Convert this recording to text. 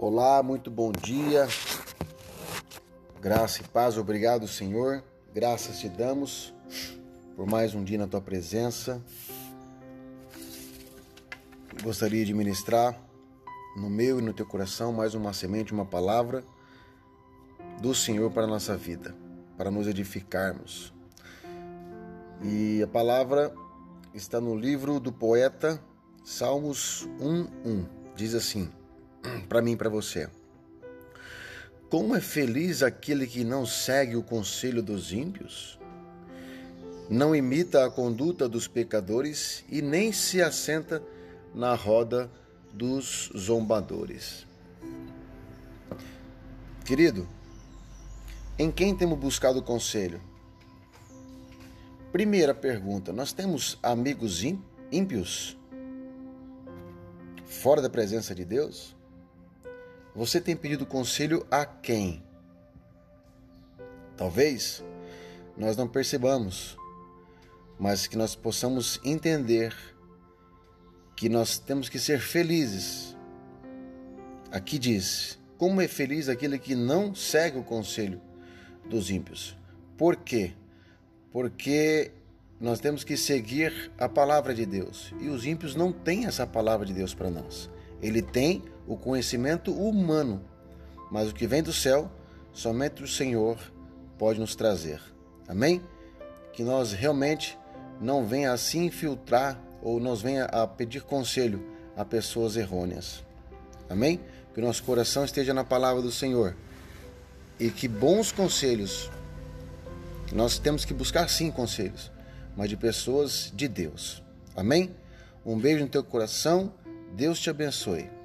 Olá, muito bom dia. Graça e paz, obrigado, Senhor. Graças te damos por mais um dia na tua presença. Gostaria de ministrar no meu e no teu coração mais uma semente, uma palavra do Senhor para a nossa vida, para nos edificarmos. E a palavra está no livro do poeta Salmos 1:1. Diz assim: para mim e para você. Como é feliz aquele que não segue o conselho dos ímpios, não imita a conduta dos pecadores e nem se assenta na roda dos zombadores. Querido, em quem temos buscado conselho? Primeira pergunta: nós temos amigos ímpios fora da presença de Deus? Você tem pedido conselho a quem? Talvez nós não percebamos, mas que nós possamos entender que nós temos que ser felizes. Aqui diz: Como é feliz aquele que não segue o conselho dos ímpios. Por quê? Porque nós temos que seguir a palavra de Deus. E os ímpios não têm essa palavra de Deus para nós. Ele tem o conhecimento humano, mas o que vem do céu, somente o Senhor pode nos trazer. Amém? Que nós realmente não venha a se infiltrar ou nos venha a pedir conselho a pessoas errôneas. Amém? Que o nosso coração esteja na palavra do Senhor e que bons conselhos, nós temos que buscar sim conselhos, mas de pessoas de Deus. Amém? Um beijo no teu coração, Deus te abençoe.